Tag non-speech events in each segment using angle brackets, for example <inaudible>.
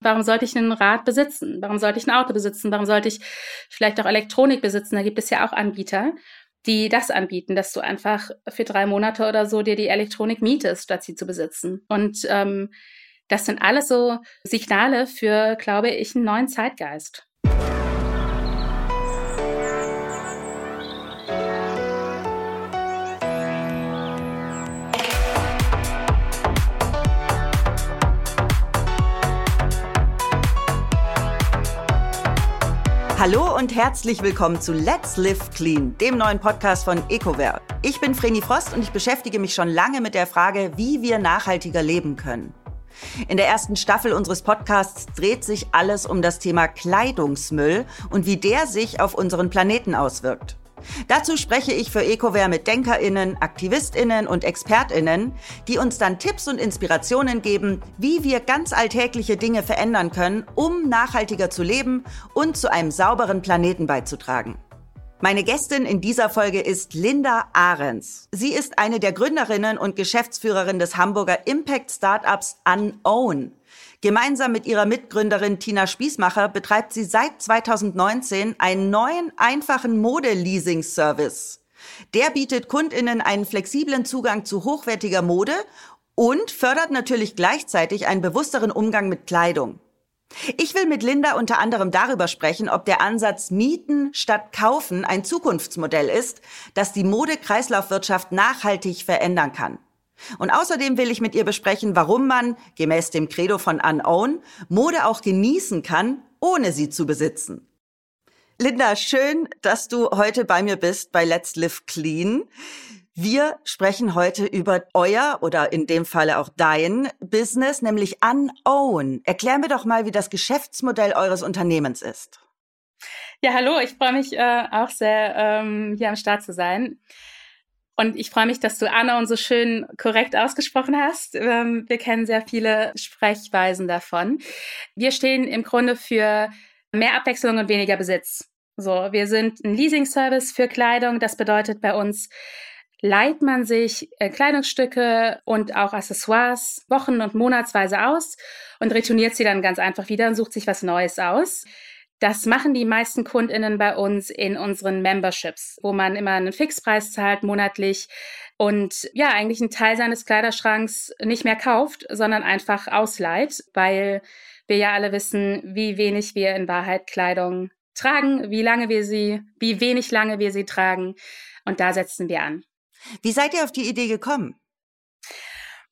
Warum sollte ich ein Rad besitzen? Warum sollte ich ein Auto besitzen? Warum sollte ich vielleicht auch Elektronik besitzen? Da gibt es ja auch Anbieter, die das anbieten, dass du einfach für drei Monate oder so dir die Elektronik mietest, statt sie zu besitzen. Und ähm, das sind alles so Signale für, glaube ich, einen neuen Zeitgeist. Hallo und herzlich willkommen zu Let's Live Clean, dem neuen Podcast von EcoWare. Ich bin Vreni Frost und ich beschäftige mich schon lange mit der Frage, wie wir nachhaltiger leben können. In der ersten Staffel unseres Podcasts dreht sich alles um das Thema Kleidungsmüll und wie der sich auf unseren Planeten auswirkt. Dazu spreche ich für EcoWare mit DenkerInnen, AktivistInnen und ExpertInnen, die uns dann Tipps und Inspirationen geben, wie wir ganz alltägliche Dinge verändern können, um nachhaltiger zu leben und zu einem sauberen Planeten beizutragen. Meine Gästin in dieser Folge ist Linda Ahrens. Sie ist eine der Gründerinnen und Geschäftsführerin des Hamburger Impact Startups Unown. Gemeinsam mit ihrer Mitgründerin Tina Spießmacher betreibt sie seit 2019 einen neuen, einfachen Modeleasing-Service. Der bietet Kundinnen einen flexiblen Zugang zu hochwertiger Mode und fördert natürlich gleichzeitig einen bewussteren Umgang mit Kleidung. Ich will mit Linda unter anderem darüber sprechen, ob der Ansatz Mieten statt Kaufen ein Zukunftsmodell ist, das die Modekreislaufwirtschaft nachhaltig verändern kann. Und außerdem will ich mit ihr besprechen, warum man, gemäß dem Credo von Unown, Mode auch genießen kann, ohne sie zu besitzen. Linda, schön, dass du heute bei mir bist bei Let's Live Clean. Wir sprechen heute über euer oder in dem Falle auch dein Business, nämlich Unown. Erklär mir doch mal, wie das Geschäftsmodell eures Unternehmens ist. Ja, hallo, ich freue mich äh, auch sehr, ähm, hier am Start zu sein. Und ich freue mich, dass du Anna und so schön korrekt ausgesprochen hast. Ähm, wir kennen sehr viele Sprechweisen davon. Wir stehen im Grunde für mehr Abwechslung und weniger Besitz. So, wir sind ein Leasing-Service für Kleidung. Das bedeutet bei uns, leiht man sich äh, Kleidungsstücke und auch Accessoires wochen- und monatsweise aus und retourniert sie dann ganz einfach wieder und sucht sich was Neues aus. Das machen die meisten KundInnen bei uns in unseren Memberships, wo man immer einen Fixpreis zahlt monatlich und ja, eigentlich einen Teil seines Kleiderschranks nicht mehr kauft, sondern einfach ausleiht, weil wir ja alle wissen, wie wenig wir in Wahrheit Kleidung tragen, wie lange wir sie, wie wenig lange wir sie tragen. Und da setzen wir an. Wie seid ihr auf die Idee gekommen?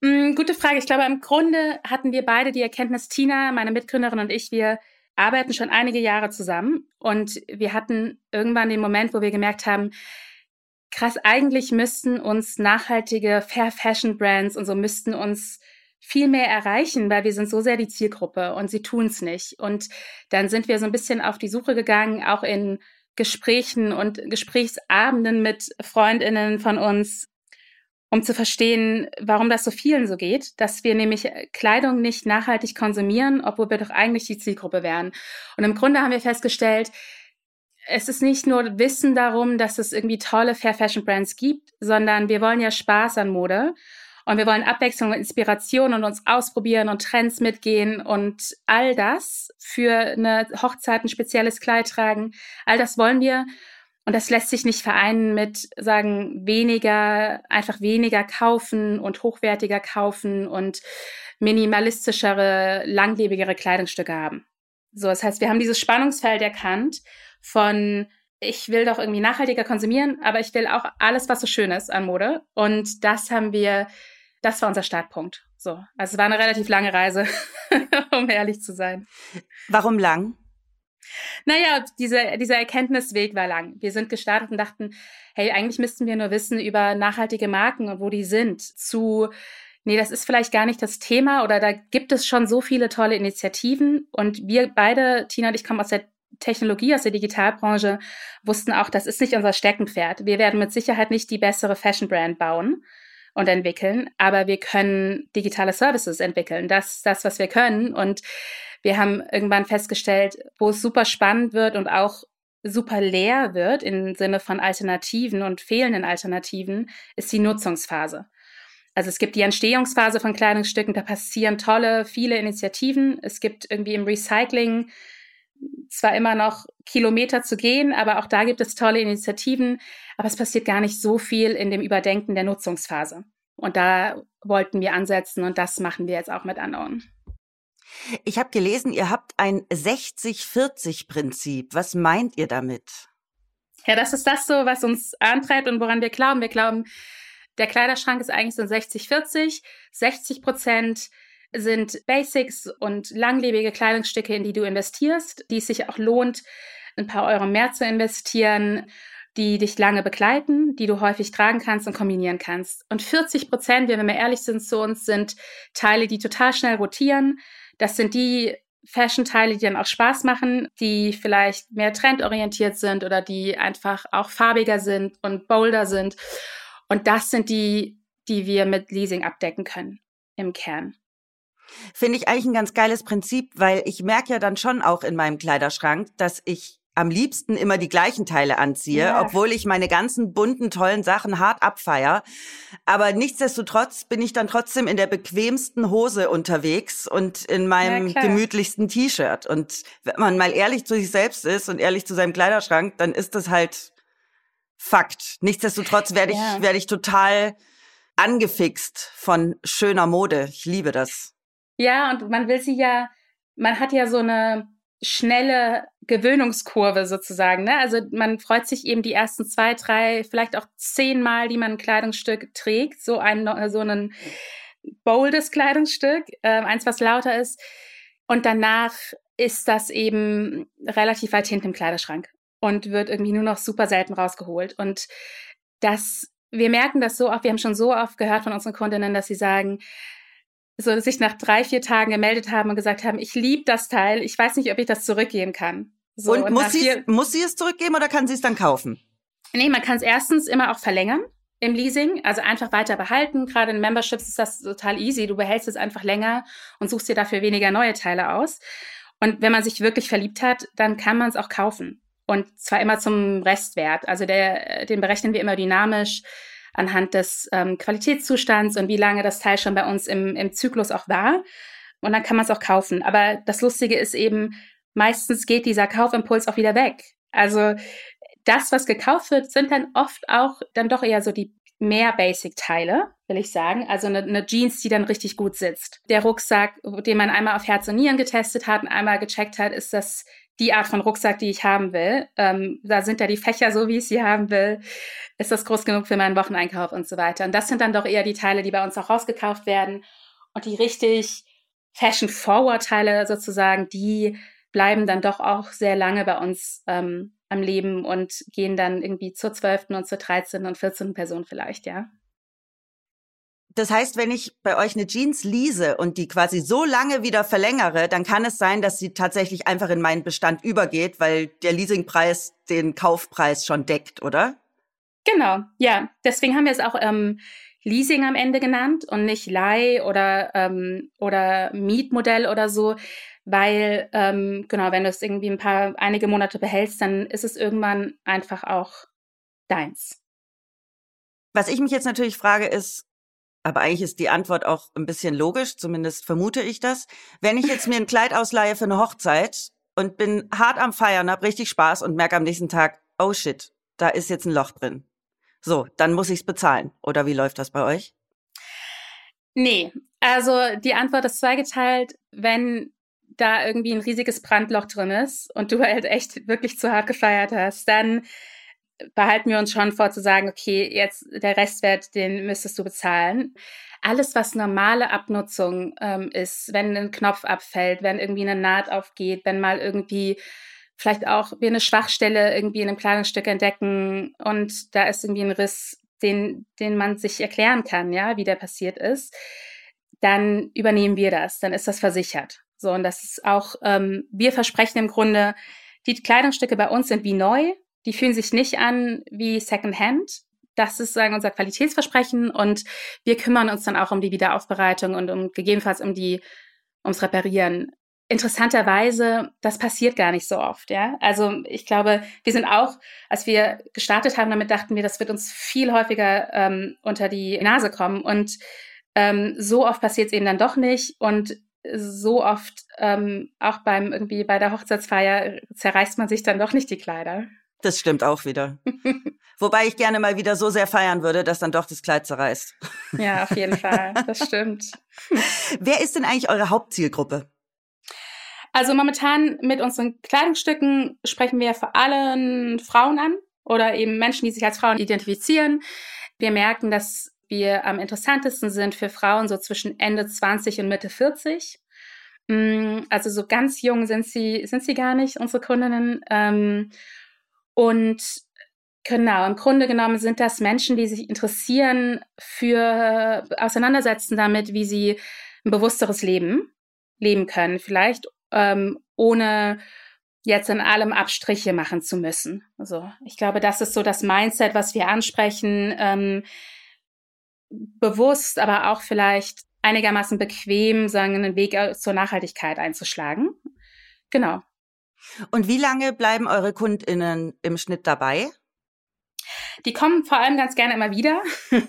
Mm, gute Frage. Ich glaube, im Grunde hatten wir beide die Erkenntnis, Tina, meine Mitgründerin und ich, wir arbeiten schon einige Jahre zusammen und wir hatten irgendwann den Moment, wo wir gemerkt haben, krass, eigentlich müssten uns nachhaltige Fair Fashion Brands und so müssten uns viel mehr erreichen, weil wir sind so sehr die Zielgruppe und sie tun es nicht. Und dann sind wir so ein bisschen auf die Suche gegangen, auch in Gesprächen und Gesprächsabenden mit Freundinnen von uns, um zu verstehen, warum das so vielen so geht, dass wir nämlich äh, Kleidung nicht nachhaltig konsumieren, obwohl wir doch eigentlich die Zielgruppe wären. Und im Grunde haben wir festgestellt, es ist nicht nur Wissen darum, dass es irgendwie tolle Fair Fashion Brands gibt, sondern wir wollen ja Spaß an Mode und wir wollen Abwechslung und Inspiration und uns ausprobieren und Trends mitgehen und all das für eine Hochzeit ein spezielles Kleid tragen. All das wollen wir. Und das lässt sich nicht vereinen mit sagen, weniger, einfach weniger kaufen und hochwertiger kaufen und minimalistischere, langlebigere Kleidungsstücke haben. So, das heißt, wir haben dieses Spannungsfeld erkannt von ich will doch irgendwie nachhaltiger konsumieren, aber ich will auch alles, was so schön ist an Mode. Und das haben wir, das war unser Startpunkt. So, also es war eine relativ lange Reise, <laughs> um ehrlich zu sein. Warum lang? Naja, diese, dieser Erkenntnisweg war lang. Wir sind gestartet und dachten, hey, eigentlich müssten wir nur wissen über nachhaltige Marken und wo die sind. Zu, nee, das ist vielleicht gar nicht das Thema oder da gibt es schon so viele tolle Initiativen. Und wir beide, Tina und ich, kommen aus der Technologie, aus der Digitalbranche, wussten auch, das ist nicht unser Steckenpferd. Wir werden mit Sicherheit nicht die bessere Fashion Brand bauen und entwickeln, aber wir können digitale Services entwickeln. Das ist das, was wir können. Und wir haben irgendwann festgestellt, wo es super spannend wird und auch super leer wird im Sinne von Alternativen und fehlenden Alternativen, ist die Nutzungsphase. Also es gibt die Entstehungsphase von Kleidungsstücken, da passieren tolle, viele Initiativen. Es gibt irgendwie im Recycling zwar immer noch Kilometer zu gehen, aber auch da gibt es tolle Initiativen. Aber es passiert gar nicht so viel in dem Überdenken der Nutzungsphase. Und da wollten wir ansetzen und das machen wir jetzt auch mit Unknown. Ich habe gelesen, ihr habt ein 60-40-Prinzip. Was meint ihr damit? Ja, das ist das so, was uns antreibt und woran wir glauben. Wir glauben, der Kleiderschrank ist eigentlich so 60-40. 60 Prozent sind Basics und langlebige Kleidungsstücke, in die du investierst, die es sich auch lohnt, ein paar Euro mehr zu investieren, die dich lange begleiten, die du häufig tragen kannst und kombinieren kannst. Und 40 Prozent, wenn wir mal ehrlich sind zu uns, sind Teile, die total schnell rotieren. Das sind die Fashion-Teile, die dann auch Spaß machen, die vielleicht mehr trendorientiert sind oder die einfach auch farbiger sind und bolder sind. Und das sind die, die wir mit Leasing abdecken können im Kern. Finde ich eigentlich ein ganz geiles Prinzip, weil ich merke ja dann schon auch in meinem Kleiderschrank, dass ich am liebsten immer die gleichen Teile anziehe, ja. obwohl ich meine ganzen bunten, tollen Sachen hart abfeier. Aber nichtsdestotrotz bin ich dann trotzdem in der bequemsten Hose unterwegs und in meinem ja, gemütlichsten T-Shirt. Und wenn man mal ehrlich zu sich selbst ist und ehrlich zu seinem Kleiderschrank, dann ist das halt Fakt. Nichtsdestotrotz werde ich, ja. werde ich total angefixt von schöner Mode. Ich liebe das. Ja, und man will sie ja, man hat ja so eine schnelle Gewöhnungskurve sozusagen. Ne? Also man freut sich eben die ersten zwei, drei, vielleicht auch zehn Mal, die man ein Kleidungsstück trägt, so ein so ein boldes Kleidungsstück, äh, eins, was lauter ist. Und danach ist das eben relativ weit hinten im Kleiderschrank und wird irgendwie nur noch super selten rausgeholt. Und das, wir merken das so oft, wir haben schon so oft gehört von unseren Kundinnen, dass sie sagen, so sich nach drei, vier Tagen gemeldet haben und gesagt haben, ich liebe das Teil, ich weiß nicht, ob ich das zurückgeben kann. So, und, und muss, sie, muss sie es zurückgeben oder kann sie es dann kaufen? Nee, man kann es erstens immer auch verlängern im Leasing, also einfach weiter behalten. Gerade in Memberships ist das total easy. Du behältst es einfach länger und suchst dir dafür weniger neue Teile aus. Und wenn man sich wirklich verliebt hat, dann kann man es auch kaufen. Und zwar immer zum Restwert. Also der, den berechnen wir immer dynamisch anhand des ähm, Qualitätszustands und wie lange das Teil schon bei uns im, im Zyklus auch war. Und dann kann man es auch kaufen. Aber das Lustige ist eben, meistens geht dieser Kaufimpuls auch wieder weg. Also das, was gekauft wird, sind dann oft auch dann doch eher so die mehr Basic-Teile, will ich sagen. Also eine, eine, Jeans, die dann richtig gut sitzt. Der Rucksack, den man einmal auf Herz und Nieren getestet hat und einmal gecheckt hat, ist das die Art von Rucksack, die ich haben will. Ähm, da sind ja die Fächer so, wie ich sie haben will. Ist das groß genug für meinen Wocheneinkauf und so weiter. Und das sind dann doch eher die Teile, die bei uns auch rausgekauft werden. Und die richtig Fashion-Forward-Teile sozusagen, die bleiben dann doch auch sehr lange bei uns ähm, am Leben und gehen dann irgendwie zur 12. und zur 13. und 14. Person vielleicht, ja. Das heißt, wenn ich bei euch eine Jeans lease und die quasi so lange wieder verlängere, dann kann es sein, dass sie tatsächlich einfach in meinen Bestand übergeht, weil der Leasingpreis den Kaufpreis schon deckt, oder? Genau, ja. Deswegen haben wir es auch ähm, Leasing am Ende genannt und nicht Leih oder, ähm, oder Mietmodell oder so, weil, ähm, genau, wenn du es irgendwie ein paar, einige Monate behältst, dann ist es irgendwann einfach auch deins. Was ich mich jetzt natürlich frage, ist, aber eigentlich ist die Antwort auch ein bisschen logisch, zumindest vermute ich das. Wenn ich jetzt mir ein Kleid ausleihe für eine Hochzeit und bin hart am Feiern, hab richtig Spaß und merke am nächsten Tag, oh shit, da ist jetzt ein Loch drin. So, dann muss ich es bezahlen. Oder wie läuft das bei euch? Nee, also die Antwort ist zweigeteilt. Wenn da irgendwie ein riesiges Brandloch drin ist und du halt echt wirklich zu hart gefeiert hast, dann behalten wir uns schon vor zu sagen, okay, jetzt der Restwert, den müsstest du bezahlen. Alles, was normale Abnutzung ähm, ist, wenn ein Knopf abfällt, wenn irgendwie eine Naht aufgeht, wenn mal irgendwie vielleicht auch wir eine Schwachstelle irgendwie in einem Kleidungsstück entdecken und da ist irgendwie ein Riss, den, den man sich erklären kann, ja, wie der passiert ist, dann übernehmen wir das, dann ist das versichert. So, und das ist auch, ähm, wir versprechen im Grunde, die Kleidungsstücke bei uns sind wie neu, die fühlen sich nicht an wie Secondhand. Das ist sagen unser Qualitätsversprechen und wir kümmern uns dann auch um die Wiederaufbereitung und um gegebenenfalls um die ums Reparieren. Interessanterweise, das passiert gar nicht so oft, ja. Also ich glaube, wir sind auch, als wir gestartet haben, damit dachten wir, das wird uns viel häufiger ähm, unter die Nase kommen. Und ähm, so oft passiert es eben dann doch nicht und so oft ähm, auch beim irgendwie bei der Hochzeitsfeier zerreißt man sich dann doch nicht die Kleider. Das stimmt auch wieder. <laughs> Wobei ich gerne mal wieder so sehr feiern würde, dass dann doch das Kleid zerreißt. Ja, auf jeden Fall. Das stimmt. <laughs> Wer ist denn eigentlich eure Hauptzielgruppe? Also momentan mit unseren Kleidungsstücken sprechen wir vor allem Frauen an oder eben Menschen, die sich als Frauen identifizieren. Wir merken, dass wir am interessantesten sind für Frauen so zwischen Ende 20 und Mitte 40. Mm, also so ganz jung sind sie, sind sie gar nicht, unsere Kundinnen. Und genau, im Grunde genommen sind das Menschen, die sich interessieren für, auseinandersetzen damit, wie sie ein bewussteres Leben leben können. Vielleicht ähm, ohne jetzt in allem Abstriche machen zu müssen. Also ich glaube, das ist so das Mindset, was wir ansprechen. Ähm, bewusst, aber auch vielleicht einigermaßen bequem, sagen, einen Weg zur Nachhaltigkeit einzuschlagen. Genau. Und wie lange bleiben eure KundInnen im Schnitt dabei? Die kommen vor allem ganz gerne immer wieder. <laughs>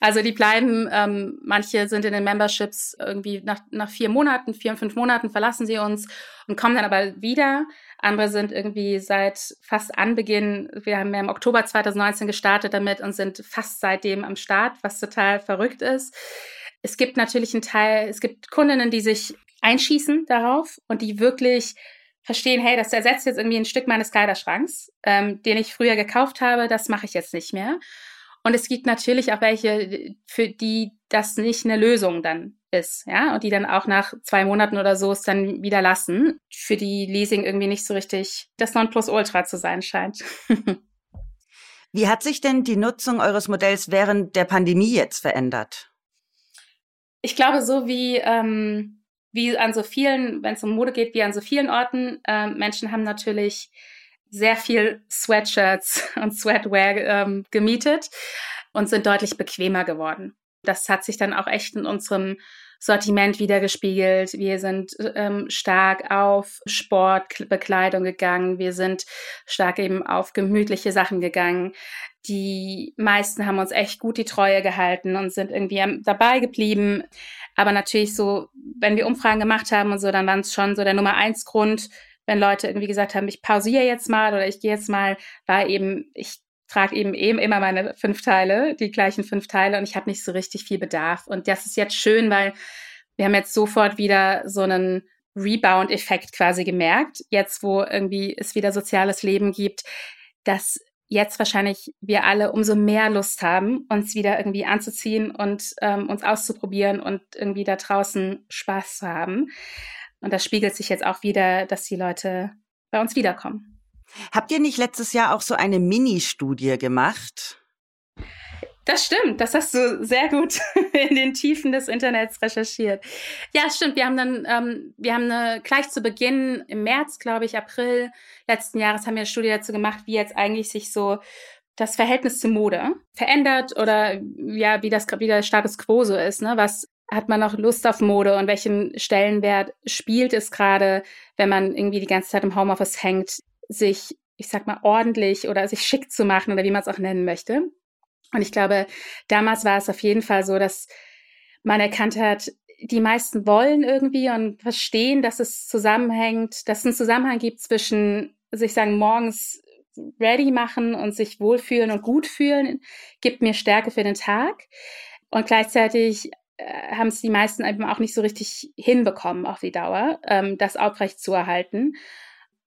Also die bleiben, ähm, manche sind in den Memberships irgendwie nach, nach vier Monaten, vier und fünf Monaten verlassen sie uns und kommen dann aber wieder. Andere sind irgendwie seit fast Anbeginn, wir haben ja im Oktober 2019 gestartet damit und sind fast seitdem am Start, was total verrückt ist. Es gibt natürlich einen Teil, es gibt Kundinnen, die sich einschießen darauf und die wirklich verstehen, hey, das ersetzt jetzt irgendwie ein Stück meines Kleiderschranks, ähm, den ich früher gekauft habe, das mache ich jetzt nicht mehr. Und es gibt natürlich auch welche, für die das nicht eine Lösung dann ist, ja, und die dann auch nach zwei Monaten oder so es dann wieder lassen, für die Leasing irgendwie nicht so richtig das Nonplusultra zu sein scheint. <laughs> Wie hat sich denn die Nutzung eures Modells während der Pandemie jetzt verändert? Ich glaube, so wie ähm, wie an so vielen, wenn es um Mode geht, wie an so vielen Orten, äh, Menschen haben natürlich sehr viel Sweatshirts <laughs> und Sweatwear ähm, gemietet und sind deutlich bequemer geworden. Das hat sich dann auch echt in unserem Sortiment wiedergespiegelt. Wir sind ähm, stark auf Sportbekleidung gegangen. Wir sind stark eben auf gemütliche Sachen gegangen. Die meisten haben uns echt gut die Treue gehalten und sind irgendwie dabei geblieben. Aber natürlich so, wenn wir Umfragen gemacht haben und so, dann waren es schon so der Nummer eins Grund, wenn Leute irgendwie gesagt haben, ich pausiere jetzt mal oder ich gehe jetzt mal, war eben, ich trage eben eben immer meine fünf Teile, die gleichen fünf Teile und ich habe nicht so richtig viel Bedarf. Und das ist jetzt schön, weil wir haben jetzt sofort wieder so einen Rebound-Effekt quasi gemerkt, jetzt wo irgendwie es wieder soziales Leben gibt, dass jetzt wahrscheinlich wir alle umso mehr Lust haben, uns wieder irgendwie anzuziehen und ähm, uns auszuprobieren und irgendwie da draußen Spaß zu haben. Und das spiegelt sich jetzt auch wieder, dass die Leute bei uns wiederkommen. Habt ihr nicht letztes Jahr auch so eine Mini-Studie gemacht? Das stimmt, das hast du sehr gut <laughs> in den Tiefen des Internets recherchiert. Ja, stimmt. Wir haben dann, ähm, wir haben eine, gleich zu Beginn im März, glaube ich, April letzten Jahres haben wir eine Studie dazu gemacht, wie jetzt eigentlich sich so das Verhältnis zur Mode verändert oder ja, wie das wie der Status quo so ist, ne? Was hat man noch Lust auf Mode und welchen Stellenwert spielt es gerade, wenn man irgendwie die ganze Zeit im Homeoffice hängt, sich, ich sag mal, ordentlich oder sich schick zu machen oder wie man es auch nennen möchte. Und ich glaube, damals war es auf jeden Fall so, dass man erkannt hat, die meisten wollen irgendwie und verstehen, dass es zusammenhängt, dass es einen Zusammenhang gibt zwischen sich sagen, morgens ready machen und sich wohlfühlen und gut fühlen, gibt mir Stärke für den Tag. Und gleichzeitig äh, haben es die meisten eben auch nicht so richtig hinbekommen auf die Dauer, ähm, das aufrecht zu erhalten.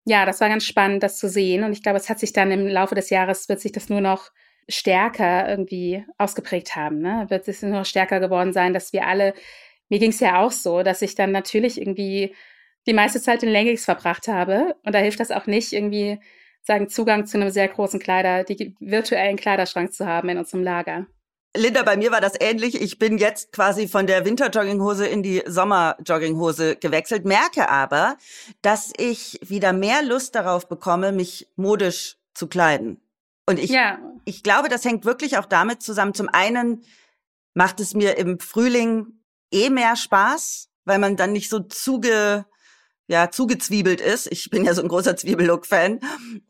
Ja, das war ganz spannend, das zu sehen. Und ich glaube, es hat sich dann im Laufe des Jahres, wird sich das nur noch stärker irgendwie ausgeprägt haben. Ne? Wird es noch stärker geworden sein, dass wir alle, mir ging es ja auch so, dass ich dann natürlich irgendwie die meiste Zeit in Leggings verbracht habe. Und da hilft das auch nicht, irgendwie sagen, Zugang zu einem sehr großen Kleider, die virtuellen Kleiderschrank zu haben in unserem Lager. Linda, bei mir war das ähnlich. Ich bin jetzt quasi von der Winterjogginghose in die Sommerjogginghose gewechselt, merke aber, dass ich wieder mehr Lust darauf bekomme, mich modisch zu kleiden. Und ich, ja. ich glaube, das hängt wirklich auch damit zusammen. Zum einen macht es mir im Frühling eh mehr Spaß, weil man dann nicht so zuge, ja, zugezwiebelt ist. Ich bin ja so ein großer Zwiebellook-Fan.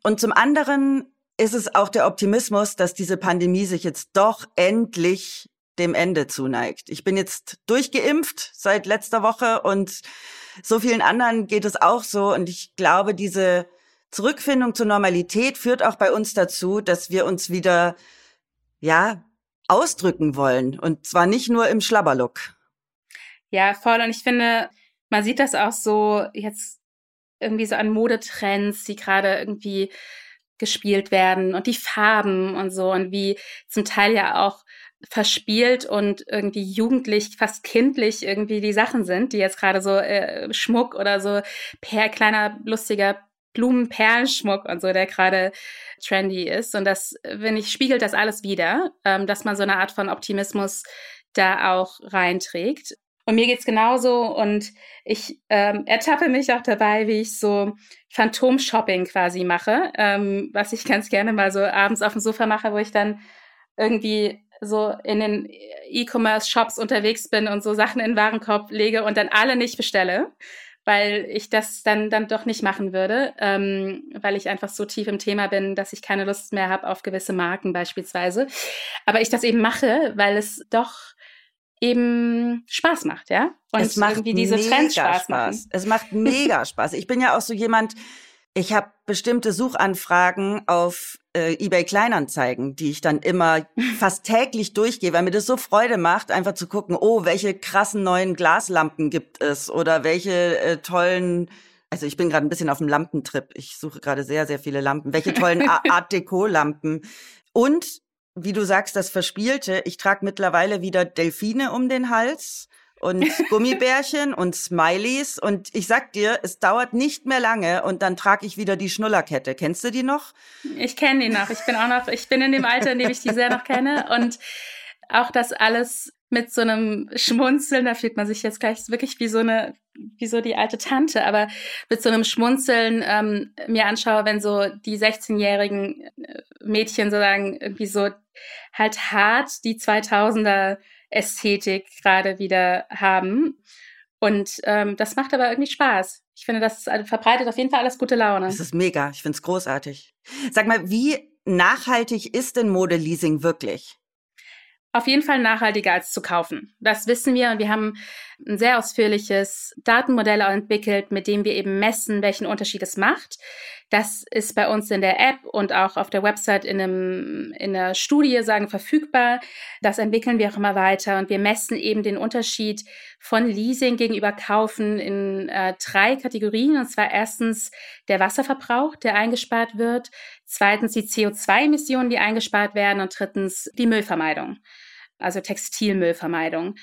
Und zum anderen ist es auch der Optimismus, dass diese Pandemie sich jetzt doch endlich dem Ende zuneigt. Ich bin jetzt durchgeimpft seit letzter Woche und so vielen anderen geht es auch so. Und ich glaube, diese Zurückfindung zur Normalität führt auch bei uns dazu, dass wir uns wieder, ja, ausdrücken wollen. Und zwar nicht nur im Schlabberlook. Ja, voll. Und ich finde, man sieht das auch so jetzt irgendwie so an Modetrends, die gerade irgendwie gespielt werden und die Farben und so und wie zum Teil ja auch verspielt und irgendwie jugendlich, fast kindlich irgendwie die Sachen sind, die jetzt gerade so äh, Schmuck oder so per kleiner lustiger Blumenperlenschmuck und so, der gerade trendy ist. Und das, wenn ich, spiegelt das alles wieder, ähm, dass man so eine Art von Optimismus da auch reinträgt. Und mir geht's genauso und ich ähm, ertappe mich auch dabei, wie ich so Phantom-Shopping quasi mache, ähm, was ich ganz gerne mal so abends auf dem Sofa mache, wo ich dann irgendwie so in den E-Commerce-Shops unterwegs bin und so Sachen in den Warenkorb lege und dann alle nicht bestelle, weil ich das dann dann doch nicht machen würde, ähm, weil ich einfach so tief im Thema bin, dass ich keine Lust mehr habe auf gewisse Marken beispielsweise. Aber ich das eben mache, weil es doch eben Spaß macht, ja? Und es macht irgendwie diese Trends Spaß, Spaß machen. Es macht mega <laughs> Spaß. Ich bin ja auch so jemand, ich habe bestimmte Suchanfragen auf äh, eBay Kleinanzeigen, die ich dann immer <laughs> fast täglich durchgehe, weil mir das so Freude macht, einfach zu gucken, oh, welche krassen neuen Glaslampen gibt es oder welche äh, tollen also ich bin gerade ein bisschen auf dem Lampentrip. Ich suche gerade sehr, sehr viele Lampen. Welche tollen <laughs> Art Deco Lampen. Und wie du sagst, das Verspielte. Ich trage mittlerweile wieder Delfine um den Hals und <laughs> Gummibärchen und Smileys. Und ich sag dir, es dauert nicht mehr lange und dann trage ich wieder die Schnullerkette. Kennst du die noch? Ich kenne die noch. Ich bin auch noch, ich bin in dem Alter, in dem ich die sehr noch kenne. Und auch das alles mit so einem Schmunzeln, da fühlt man sich jetzt gleich wirklich wie so eine, wie so die alte Tante, aber mit so einem Schmunzeln ähm, mir anschaue, wenn so die 16-jährigen äh, Mädchen sozusagen irgendwie so halt hart die 2000er Ästhetik gerade wieder haben. Und ähm, das macht aber irgendwie Spaß. Ich finde, das verbreitet auf jeden Fall alles gute Laune. Das ist mega. Ich finde es großartig. Sag mal, wie nachhaltig ist denn Modeleasing wirklich? Auf jeden Fall nachhaltiger als zu kaufen. Das wissen wir und wir haben ein sehr ausführliches Datenmodell entwickelt, mit dem wir eben messen, welchen Unterschied es macht. Das ist bei uns in der App und auch auf der Website in, einem, in der Studie sagen verfügbar. Das entwickeln wir auch immer weiter und wir messen eben den Unterschied von Leasing gegenüber Kaufen in äh, drei Kategorien. Und zwar erstens der Wasserverbrauch, der eingespart wird. Zweitens die CO2-Emissionen, die eingespart werden. Und drittens die Müllvermeidung also Textilmüllvermeidung.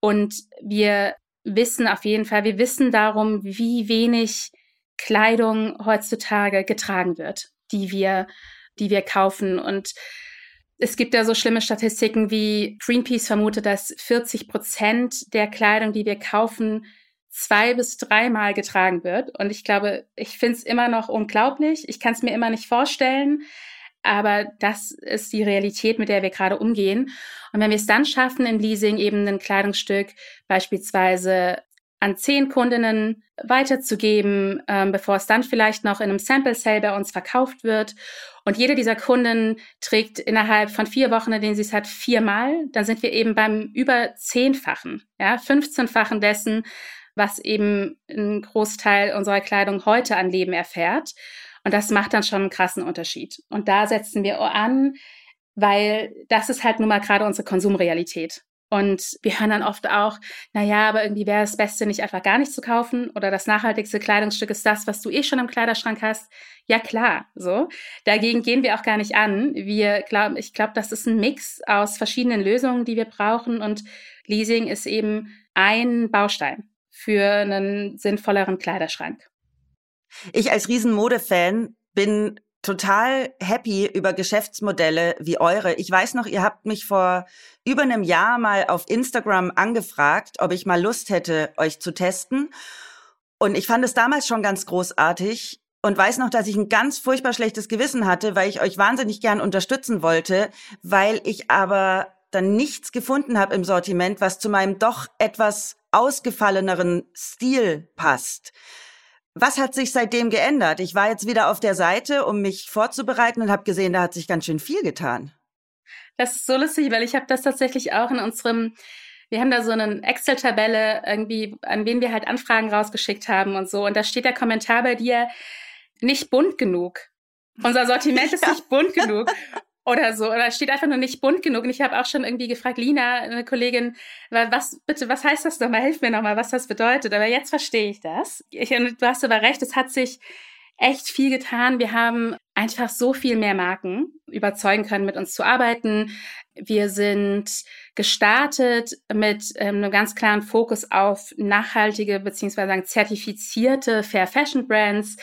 Und wir wissen auf jeden Fall, wir wissen darum, wie wenig Kleidung heutzutage getragen wird, die wir, die wir kaufen. Und es gibt ja so schlimme Statistiken wie Greenpeace vermutet, dass 40 Prozent der Kleidung, die wir kaufen, zwei bis dreimal getragen wird. Und ich glaube, ich finde es immer noch unglaublich. Ich kann es mir immer nicht vorstellen. Aber das ist die Realität, mit der wir gerade umgehen. Und wenn wir es dann schaffen, in Leasing eben ein Kleidungsstück beispielsweise an zehn Kundinnen weiterzugeben, ähm, bevor es dann vielleicht noch in einem Sample Sale bei uns verkauft wird. Und jede dieser Kunden trägt innerhalb von vier Wochen, in denen sie es hat, viermal. Dann sind wir eben beim über zehnfachen, ja, 15-fachen dessen, was eben ein Großteil unserer Kleidung heute an Leben erfährt. Und das macht dann schon einen krassen Unterschied. Und da setzen wir an, weil das ist halt nun mal gerade unsere Konsumrealität. Und wir hören dann oft auch, na ja, aber irgendwie wäre das Beste, nicht einfach gar nicht zu kaufen oder das nachhaltigste Kleidungsstück ist das, was du eh schon im Kleiderschrank hast. Ja, klar, so. Dagegen gehen wir auch gar nicht an. Wir glauben, ich glaube, das ist ein Mix aus verschiedenen Lösungen, die wir brauchen und Leasing ist eben ein Baustein für einen sinnvolleren Kleiderschrank. Ich als Riesenmode-Fan bin total happy über Geschäftsmodelle wie eure. Ich weiß noch, ihr habt mich vor über einem Jahr mal auf Instagram angefragt, ob ich mal Lust hätte, euch zu testen. Und ich fand es damals schon ganz großartig und weiß noch, dass ich ein ganz furchtbar schlechtes Gewissen hatte, weil ich euch wahnsinnig gern unterstützen wollte, weil ich aber dann nichts gefunden habe im Sortiment, was zu meinem doch etwas ausgefalleneren Stil passt. Was hat sich seitdem geändert? Ich war jetzt wieder auf der Seite, um mich vorzubereiten und habe gesehen, da hat sich ganz schön viel getan. Das ist so lustig, weil ich habe das tatsächlich auch in unserem, wir haben da so eine Excel-Tabelle irgendwie, an wen wir halt Anfragen rausgeschickt haben und so. Und da steht der Kommentar bei dir, nicht bunt genug. Unser Sortiment <laughs> ist ja. nicht bunt genug oder so. Oder steht einfach nur nicht bunt genug. Und ich habe auch schon irgendwie gefragt, Lina, eine Kollegin, was bitte, was heißt das nochmal? Hilf mir nochmal, was das bedeutet. Aber jetzt verstehe ich das. Ich, du hast aber recht, es hat sich echt viel getan. Wir haben einfach so viel mehr Marken überzeugen können, mit uns zu arbeiten. Wir sind gestartet mit ähm, einem ganz klaren Fokus auf nachhaltige beziehungsweise zertifizierte Fair Fashion Brands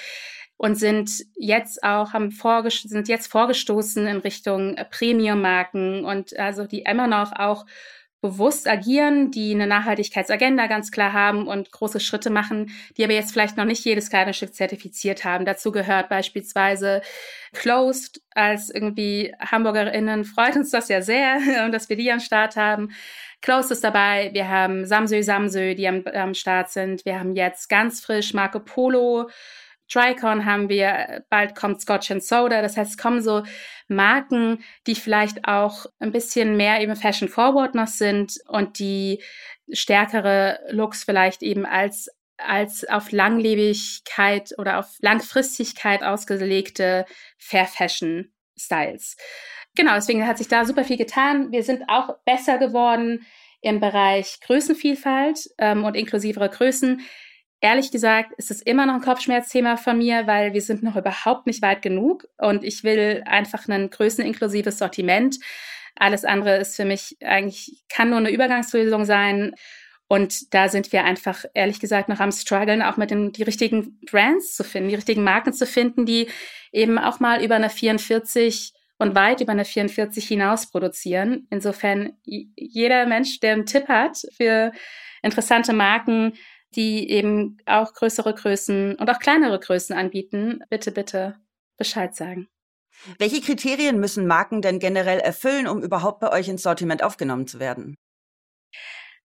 und sind jetzt auch haben sind jetzt vorgestoßen in Richtung Premium-Marken und also die immer noch auch bewusst agieren, die eine Nachhaltigkeitsagenda ganz klar haben und große Schritte machen, die aber jetzt vielleicht noch nicht jedes Kleidungsstück zertifiziert haben. Dazu gehört beispielsweise Closed als irgendwie HamburgerInnen freut uns das ja sehr, <laughs> dass wir die am Start haben. Closed ist dabei, wir haben Samsö Samsö, die am, am Start sind. Wir haben jetzt ganz frisch Marco Polo, Tricon haben wir, bald kommt Scotch and Soda. Das heißt, es kommen so Marken, die vielleicht auch ein bisschen mehr eben Fashion Forward noch sind und die stärkere Looks vielleicht eben als als auf Langlebigkeit oder auf Langfristigkeit ausgelegte Fair Fashion Styles. Genau, deswegen hat sich da super viel getan. Wir sind auch besser geworden im Bereich Größenvielfalt ähm, und inklusivere Größen. Ehrlich gesagt ist es immer noch ein Kopfschmerzthema von mir, weil wir sind noch überhaupt nicht weit genug und ich will einfach ein größeninklusives Sortiment. Alles andere ist für mich eigentlich, kann nur eine Übergangslösung sein. Und da sind wir einfach, ehrlich gesagt, noch am struggeln, auch mit den, die richtigen Brands zu finden, die richtigen Marken zu finden, die eben auch mal über eine 44 und weit über eine 44 hinaus produzieren. Insofern, jeder Mensch, der einen Tipp hat für interessante Marken, die eben auch größere Größen und auch kleinere Größen anbieten, bitte, bitte Bescheid sagen. Welche Kriterien müssen Marken denn generell erfüllen, um überhaupt bei euch ins Sortiment aufgenommen zu werden?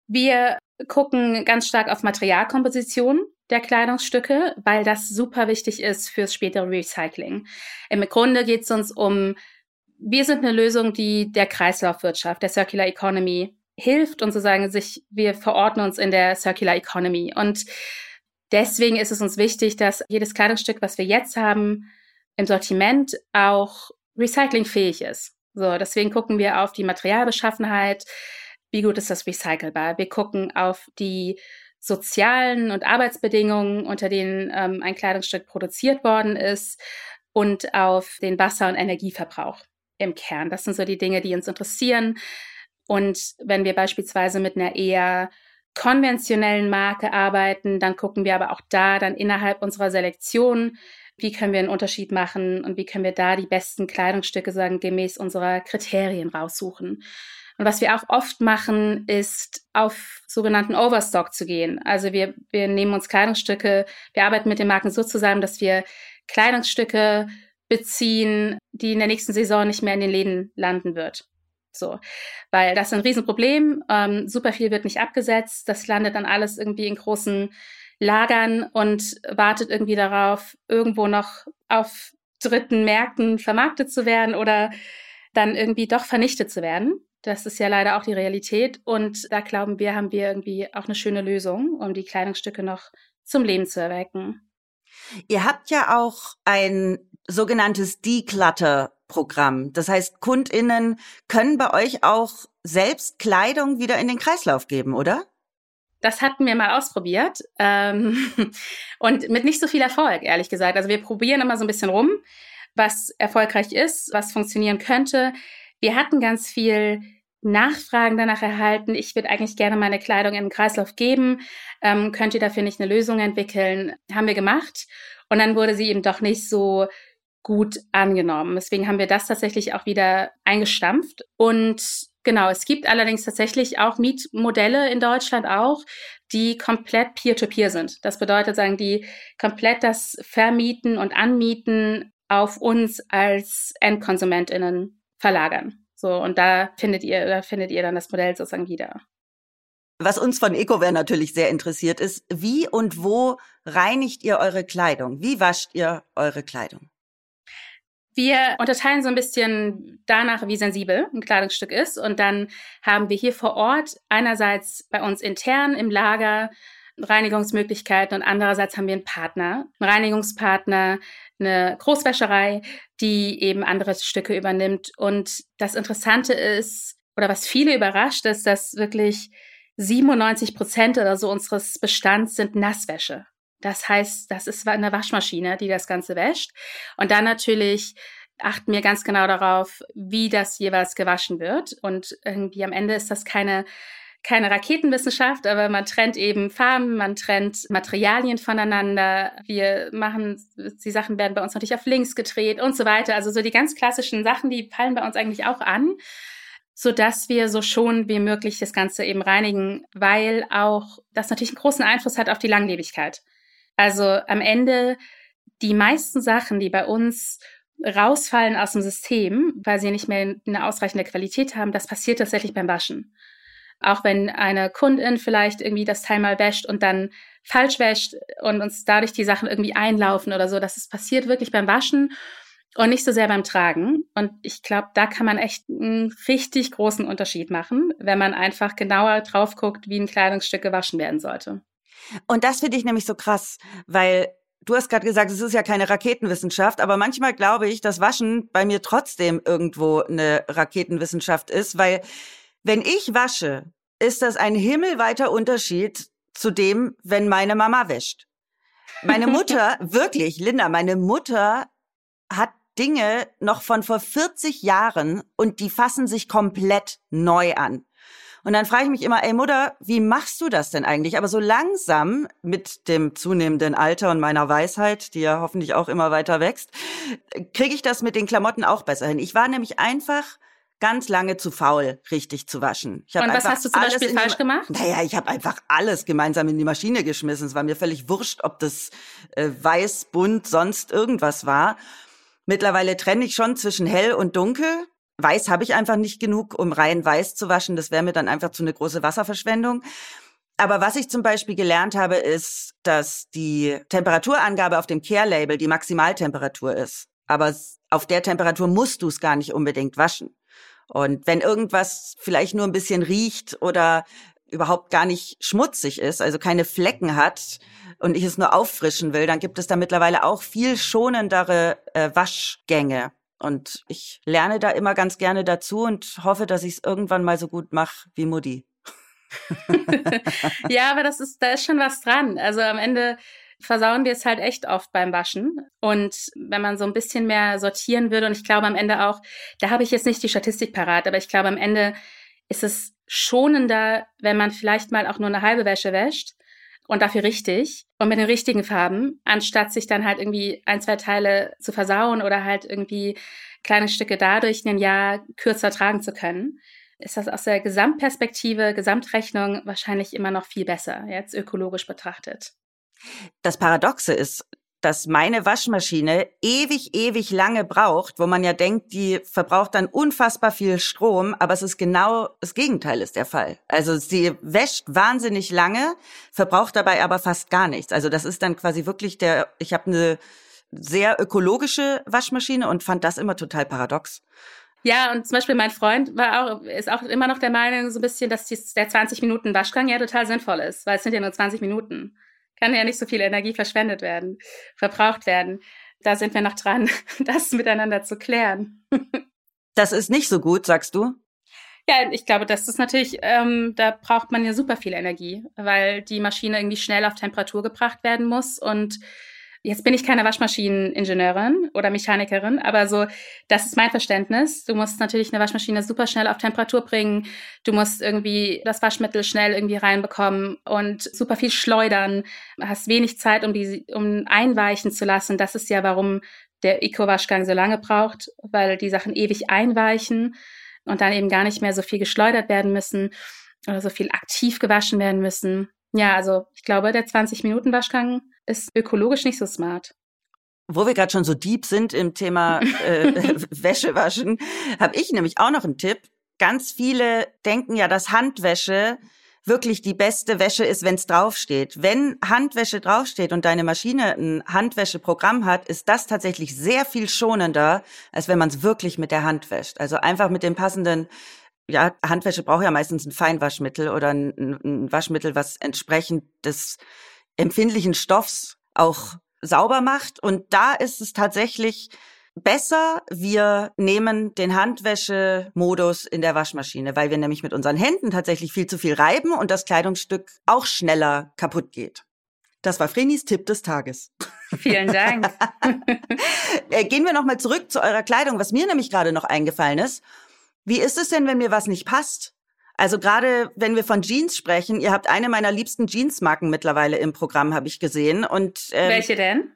Wir gucken ganz stark auf Materialkomposition der Kleidungsstücke, weil das super wichtig ist fürs spätere Recycling. Im Grunde geht es uns um, wir sind eine Lösung, die der Kreislaufwirtschaft, der Circular Economy hilft und sozusagen sich, wir verorten uns in der Circular Economy. Und deswegen ist es uns wichtig, dass jedes Kleidungsstück, was wir jetzt haben, im Sortiment auch recyclingfähig ist. So, deswegen gucken wir auf die Materialbeschaffenheit. Wie gut ist das recycelbar? Wir gucken auf die sozialen und Arbeitsbedingungen, unter denen ähm, ein Kleidungsstück produziert worden ist und auf den Wasser- und Energieverbrauch im Kern. Das sind so die Dinge, die uns interessieren. Und wenn wir beispielsweise mit einer eher konventionellen Marke arbeiten, dann gucken wir aber auch da dann innerhalb unserer Selektion, wie können wir einen Unterschied machen und wie können wir da die besten Kleidungsstücke sagen, gemäß unserer Kriterien raussuchen. Und was wir auch oft machen, ist auf sogenannten Overstock zu gehen. Also wir, wir nehmen uns Kleidungsstücke, wir arbeiten mit den Marken so zusammen, dass wir Kleidungsstücke beziehen, die in der nächsten Saison nicht mehr in den Läden landen wird. So, weil das ist ein Riesenproblem. Ähm, super viel wird nicht abgesetzt. Das landet dann alles irgendwie in großen Lagern und wartet irgendwie darauf, irgendwo noch auf dritten Märkten vermarktet zu werden oder dann irgendwie doch vernichtet zu werden. Das ist ja leider auch die Realität. Und da glauben wir, haben wir irgendwie auch eine schöne Lösung, um die Kleidungsstücke noch zum Leben zu erwecken. Ihr habt ja auch ein sogenanntes Declutter Programm. Das heißt, KundInnen können bei euch auch selbst Kleidung wieder in den Kreislauf geben, oder? Das hatten wir mal ausprobiert ähm, <laughs> und mit nicht so viel Erfolg, ehrlich gesagt. Also wir probieren immer so ein bisschen rum, was erfolgreich ist, was funktionieren könnte. Wir hatten ganz viel Nachfragen danach erhalten. Ich würde eigentlich gerne meine Kleidung in den Kreislauf geben. Ähm, könnt ihr dafür nicht eine Lösung entwickeln? Haben wir gemacht. Und dann wurde sie eben doch nicht so gut angenommen. Deswegen haben wir das tatsächlich auch wieder eingestampft. Und genau, es gibt allerdings tatsächlich auch Mietmodelle in Deutschland auch, die komplett peer-to-peer -peer sind. Das bedeutet, sagen die komplett das Vermieten und Anmieten auf uns als EndkonsumentInnen verlagern. So, und da findet ihr, da findet ihr dann das Modell sozusagen wieder. Was uns von EcoWare natürlich sehr interessiert ist, wie und wo reinigt ihr eure Kleidung? Wie wascht ihr eure Kleidung? Wir unterteilen so ein bisschen danach, wie sensibel ein Kleidungsstück ist. Und dann haben wir hier vor Ort einerseits bei uns intern im Lager Reinigungsmöglichkeiten und andererseits haben wir einen Partner, einen Reinigungspartner, eine Großwäscherei, die eben andere Stücke übernimmt. Und das Interessante ist, oder was viele überrascht, ist, dass wirklich 97 Prozent oder so unseres Bestands sind Nasswäsche. Das heißt, das ist eine Waschmaschine, die das Ganze wäscht. Und dann natürlich achten wir ganz genau darauf, wie das jeweils gewaschen wird. Und irgendwie am Ende ist das keine keine Raketenwissenschaft, aber man trennt eben Farben, man trennt Materialien voneinander. Wir machen, die Sachen werden bei uns natürlich auf links gedreht und so weiter. Also so die ganz klassischen Sachen, die fallen bei uns eigentlich auch an so dass wir so schon wie möglich das Ganze eben reinigen, weil auch das natürlich einen großen Einfluss hat auf die Langlebigkeit. Also am Ende die meisten Sachen, die bei uns rausfallen aus dem System, weil sie nicht mehr eine ausreichende Qualität haben, das passiert tatsächlich beim Waschen. Auch wenn eine Kundin vielleicht irgendwie das Teil mal wäscht und dann falsch wäscht und uns dadurch die Sachen irgendwie einlaufen oder so, das ist passiert wirklich beim Waschen und nicht so sehr beim Tragen. Und ich glaube, da kann man echt einen richtig großen Unterschied machen, wenn man einfach genauer drauf guckt, wie ein Kleidungsstück gewaschen werden sollte. Und das finde ich nämlich so krass, weil du hast gerade gesagt, es ist ja keine Raketenwissenschaft, aber manchmal glaube ich, dass Waschen bei mir trotzdem irgendwo eine Raketenwissenschaft ist, weil wenn ich wasche, ist das ein himmelweiter Unterschied zu dem, wenn meine Mama wäscht. Meine Mutter, <laughs> wirklich, Linda, meine Mutter hat Dinge noch von vor 40 Jahren und die fassen sich komplett neu an. Und dann frage ich mich immer, ey Mutter, wie machst du das denn eigentlich? Aber so langsam mit dem zunehmenden Alter und meiner Weisheit, die ja hoffentlich auch immer weiter wächst, kriege ich das mit den Klamotten auch besser hin. Ich war nämlich einfach ganz lange zu faul, richtig zu waschen. und was hast du zum Beispiel falsch gemacht? Naja, ich habe einfach alles gemeinsam in die Maschine geschmissen. Es war mir völlig wurscht, ob das äh, weiß, bunt, sonst irgendwas war. Mittlerweile trenne ich schon zwischen hell und dunkel. Weiß habe ich einfach nicht genug, um rein weiß zu waschen. Das wäre mir dann einfach zu eine große Wasserverschwendung. Aber was ich zum Beispiel gelernt habe, ist, dass die Temperaturangabe auf dem Care-Label die Maximaltemperatur ist. Aber auf der Temperatur musst du es gar nicht unbedingt waschen. Und wenn irgendwas vielleicht nur ein bisschen riecht oder überhaupt gar nicht schmutzig ist, also keine Flecken hat, und ich es nur auffrischen will, dann gibt es da mittlerweile auch viel schonendere äh, Waschgänge. Und ich lerne da immer ganz gerne dazu und hoffe, dass ich es irgendwann mal so gut mache wie Mutti. <laughs> ja, aber das ist, da ist schon was dran. Also am Ende versauen wir es halt echt oft beim Waschen. Und wenn man so ein bisschen mehr sortieren würde, und ich glaube am Ende auch, da habe ich jetzt nicht die Statistik parat, aber ich glaube am Ende ist es schonender, wenn man vielleicht mal auch nur eine halbe Wäsche wäscht und dafür richtig und mit den richtigen Farben, anstatt sich dann halt irgendwie ein, zwei Teile zu versauen oder halt irgendwie kleine Stücke dadurch ein Jahr kürzer tragen zu können, ist das aus der Gesamtperspektive, Gesamtrechnung wahrscheinlich immer noch viel besser, jetzt ökologisch betrachtet. Das Paradoxe ist, dass meine Waschmaschine ewig, ewig lange braucht, wo man ja denkt, die verbraucht dann unfassbar viel Strom, aber es ist genau das Gegenteil ist der Fall. Also sie wäscht wahnsinnig lange, verbraucht dabei aber fast gar nichts. Also das ist dann quasi wirklich der, ich habe eine sehr ökologische Waschmaschine und fand das immer total paradox. Ja, und zum Beispiel mein Freund war auch, ist auch immer noch der Meinung, so ein bisschen, dass der 20 Minuten Waschgang ja total sinnvoll ist, weil es sind ja nur 20 Minuten kann ja nicht so viel Energie verschwendet werden, verbraucht werden. Da sind wir noch dran, <laughs> das miteinander zu klären. <laughs> Das ist nicht so gut, sagst du? Ja, ich glaube, das ist natürlich, ähm, da braucht man ja super viel Energie, weil die Maschine irgendwie schnell auf Temperatur gebracht werden muss und Jetzt bin ich keine Waschmaschineningenieurin oder Mechanikerin, aber so, das ist mein Verständnis. Du musst natürlich eine Waschmaschine super schnell auf Temperatur bringen. Du musst irgendwie das Waschmittel schnell irgendwie reinbekommen und super viel schleudern. Hast wenig Zeit, um die, um einweichen zu lassen. Das ist ja, warum der Eco-Waschgang so lange braucht, weil die Sachen ewig einweichen und dann eben gar nicht mehr so viel geschleudert werden müssen oder so viel aktiv gewaschen werden müssen. Ja, also ich glaube, der 20-Minuten-Waschgang ist ökologisch nicht so smart. Wo wir gerade schon so deep sind im Thema äh, <laughs> Wäsche waschen, habe ich nämlich auch noch einen Tipp. Ganz viele denken ja, dass Handwäsche wirklich die beste Wäsche ist, wenn es draufsteht. Wenn Handwäsche draufsteht und deine Maschine ein Handwäscheprogramm hat, ist das tatsächlich sehr viel schonender, als wenn man es wirklich mit der Hand wäscht. Also einfach mit dem passenden ja, Handwäsche braucht ja meistens ein Feinwaschmittel oder ein, ein Waschmittel, was entsprechend des empfindlichen Stoffs auch sauber macht. Und da ist es tatsächlich besser, wir nehmen den Handwäschemodus in der Waschmaschine, weil wir nämlich mit unseren Händen tatsächlich viel zu viel reiben und das Kleidungsstück auch schneller kaputt geht. Das war Frenis Tipp des Tages. <laughs> Vielen Dank. <laughs> Äh, gehen wir nochmal zurück zu eurer Kleidung, was mir nämlich gerade noch eingefallen ist. Wie ist es denn, wenn mir was nicht passt? Also gerade wenn wir von Jeans sprechen, ihr habt eine meiner liebsten Jeansmarken mittlerweile im Programm, habe ich gesehen. Und ähm, welche denn?